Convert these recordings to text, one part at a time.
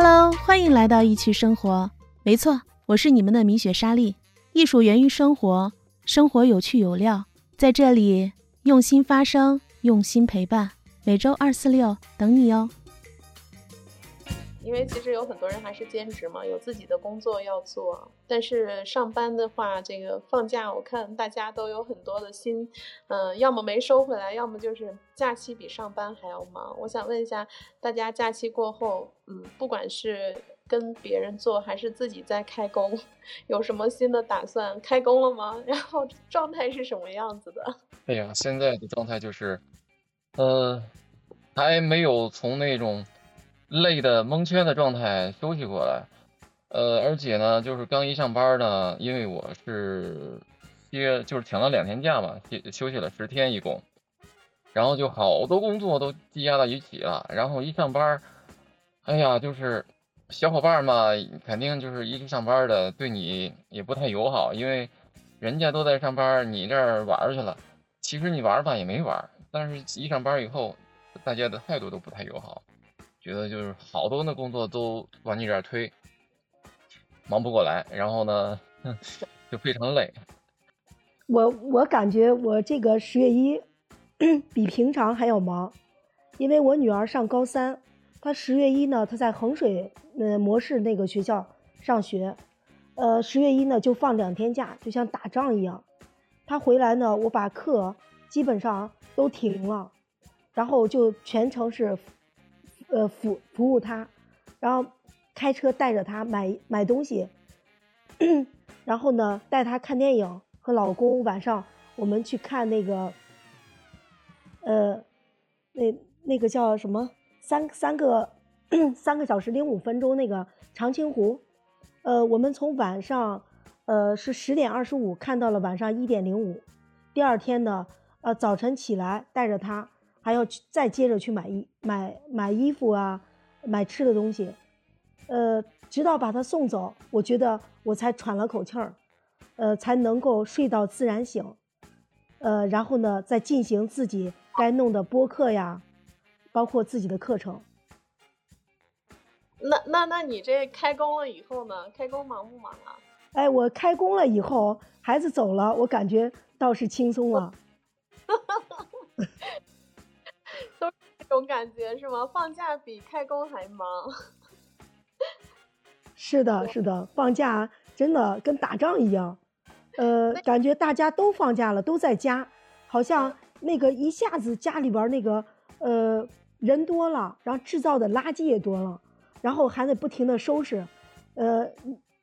Hello，欢迎来到易趣生活。没错，我是你们的米雪莎莉。艺术源于生活，生活有趣有料，在这里用心发声，用心陪伴。每周二、四、六等你哦。因为其实有很多人还是兼职嘛，有自己的工作要做。但是上班的话，这个放假我看大家都有很多的心，嗯，要么没收回来，要么就是假期比上班还要忙。我想问一下大家，假期过后，嗯，不管是跟别人做还是自己在开工，有什么新的打算？开工了吗？然后状态是什么样子的？哎呀，现在的状态就是，呃，还没有从那种。累的蒙圈的状态休息过来，呃，而且呢，就是刚一上班呢，因为我是歇，就是请了两天假嘛，休休息了十天一共，然后就好多工作都积压到一起了，然后一上班，哎呀，就是小伙伴嘛，肯定就是一直上班的对你也不太友好，因为人家都在上班，你这儿玩去了，其实你玩吧也没玩，但是一上班以后，大家的态度都不太友好。觉得就是好多的工作都往你这儿推，忙不过来，然后呢，就非常累。我我感觉我这个十月一 比平常还要忙，因为我女儿上高三，她十月一呢，她在衡水呃模式那个学校上学，呃十月一呢就放两天假，就像打仗一样。她回来呢，我把课基本上都停了，然后就全程是。呃，服服务他，然后开车带着他买买东西，然后呢带他看电影，和老公晚上我们去看那个，呃，那那个叫什么？三三个三个小时零五分钟那个长青湖，呃，我们从晚上呃是十点二十五看到了晚上一点零五，第二天呢呃早晨起来带着他。还要去再接着去买衣买买衣服啊，买吃的东西，呃，直到把他送走，我觉得我才喘了口气儿，呃，才能够睡到自然醒，呃，然后呢，再进行自己该弄的播客呀，包括自己的课程。那那那你这开工了以后呢？开工忙不忙啊？哎，我开工了以后，孩子走了，我感觉倒是轻松了。这 种感觉是吗？放假比开工还忙。是的，是的，放假真的跟打仗一样。呃，感觉大家都放假了，都在家，好像那个一下子家里边那个呃人多了，然后制造的垃圾也多了，然后还得不停的收拾。呃，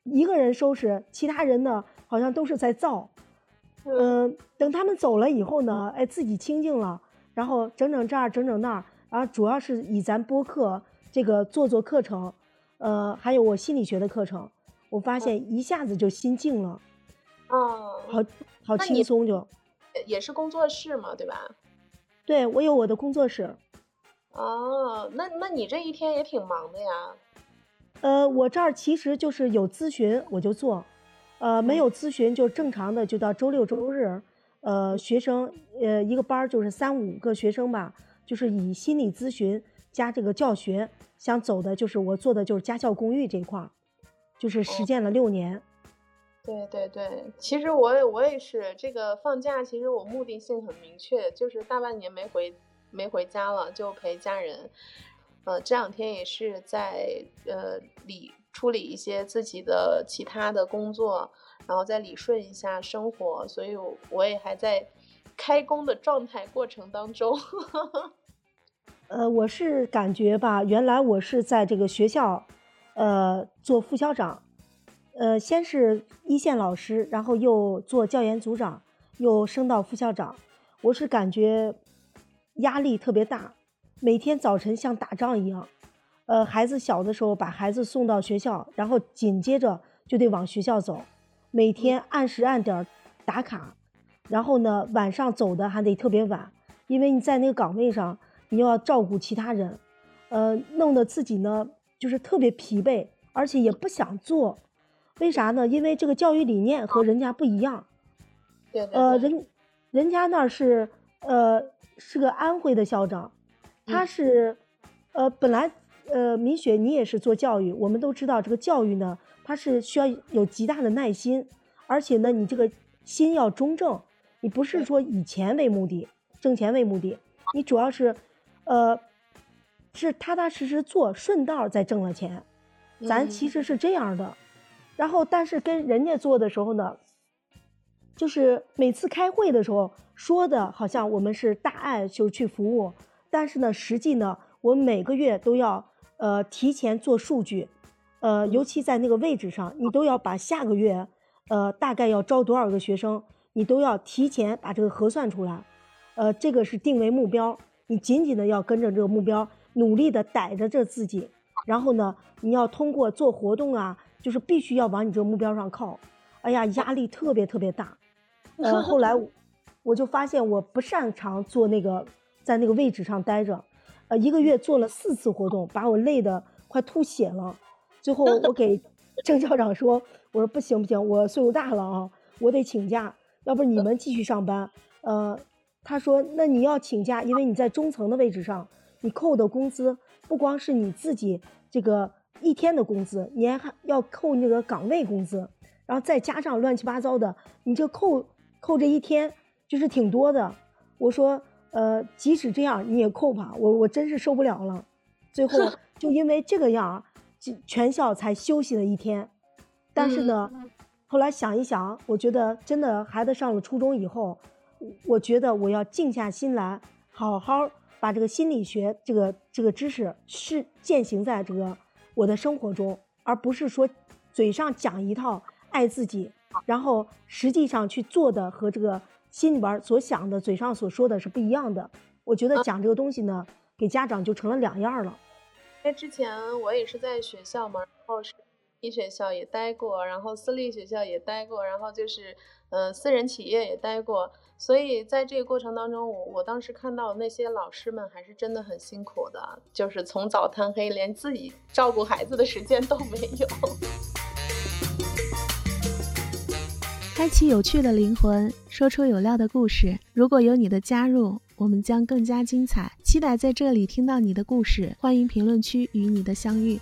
一个人收拾，其他人呢好像都是在造。嗯，等他们走了以后呢，哎，自己清静了，然后整整这儿，整整那儿。然后主要是以咱播客这个做做课程，呃，还有我心理学的课程，我发现一下子就心静了，哦，好好轻松就，也是工作室嘛，对吧？对，我有我的工作室。哦，那那你这一天也挺忙的呀？呃，我这儿其实就是有咨询我就做，呃，没有咨询就正常的就到周六周日，呃，学生呃一个班儿就是三五个学生吧。就是以心理咨询加这个教学想走的，就是我做的就是家教公寓这一块儿，就是实践了六年。对对对，其实我也我也是这个放假，其实我目的性很明确，就是大半年没回没回家了，就陪家人。呃，这两天也是在呃理处理一些自己的其他的工作，然后再理顺一下生活，所以我也还在。开工的状态过程当中，呃，我是感觉吧，原来我是在这个学校，呃，做副校长，呃，先是一线老师，然后又做教研组长，又升到副校长，我是感觉压力特别大，每天早晨像打仗一样，呃，孩子小的时候把孩子送到学校，然后紧接着就得往学校走，每天按时按点打卡。然后呢，晚上走的还得特别晚，因为你在那个岗位上，你又要照顾其他人，呃，弄得自己呢就是特别疲惫，而且也不想做。为啥呢？因为这个教育理念和人家不一样。对对。呃，人，人家那是呃是个安徽的校长，他是，呃，本来呃，米雪，你也是做教育，我们都知道这个教育呢，它是需要有极大的耐心，而且呢，你这个心要中正，你不是说以钱为目的，挣钱为目的，你主要是，呃，是踏踏实实做，顺道再挣了钱，咱其实是这样的。然后，但是跟人家做的时候呢，就是每次开会的时候说的好像我们是大爱就去服务，但是呢，实际呢，我每个月都要呃提前做数据，呃，尤其在那个位置上，你都要把下个月呃大概要招多少个学生，你都要提前把这个核算出来，呃，这个是定为目标，你紧紧的要跟着这个目标，努力的逮着这自己，然后呢，你要通过做活动啊。就是必须要往你这个目标上靠，哎呀，压力特别特别大。呃，后来我就发现我不擅长做那个在那个位置上待着，呃，一个月做了四次活动，把我累得快吐血了。最后我给郑校长说，我说不行不行，我岁数大了啊，我得请假，要不你们继续上班。呃，他说那你要请假，因为你在中层的位置上，你扣的工资不光是你自己这个。一天的工资，你还要扣那个岗位工资，然后再加上乱七八糟的，你就扣扣这一天就是挺多的。我说，呃，即使这样你也扣吧，我我真是受不了了。最后 就因为这个样，全校才休息了一天。但是呢，后来想一想，我觉得真的孩子上了初中以后，我觉得我要静下心来，好好把这个心理学这个这个知识是践行在这个。我的生活中，而不是说嘴上讲一套爱自己，然后实际上去做的和这个心里边所想的、嘴上所说的是不一样的。我觉得讲这个东西呢，给家长就成了两样了。因为之前我也是在学校嘛，然后是一学校也待过，然后私立学校也待过，然后就是呃私人企业也待过。所以在这个过程当中，我我当时看到那些老师们还是真的很辛苦的，就是从早贪黑，连自己照顾孩子的时间都没有。开启有趣的灵魂，说出有料的故事。如果有你的加入，我们将更加精彩。期待在这里听到你的故事，欢迎评论区与你的相遇。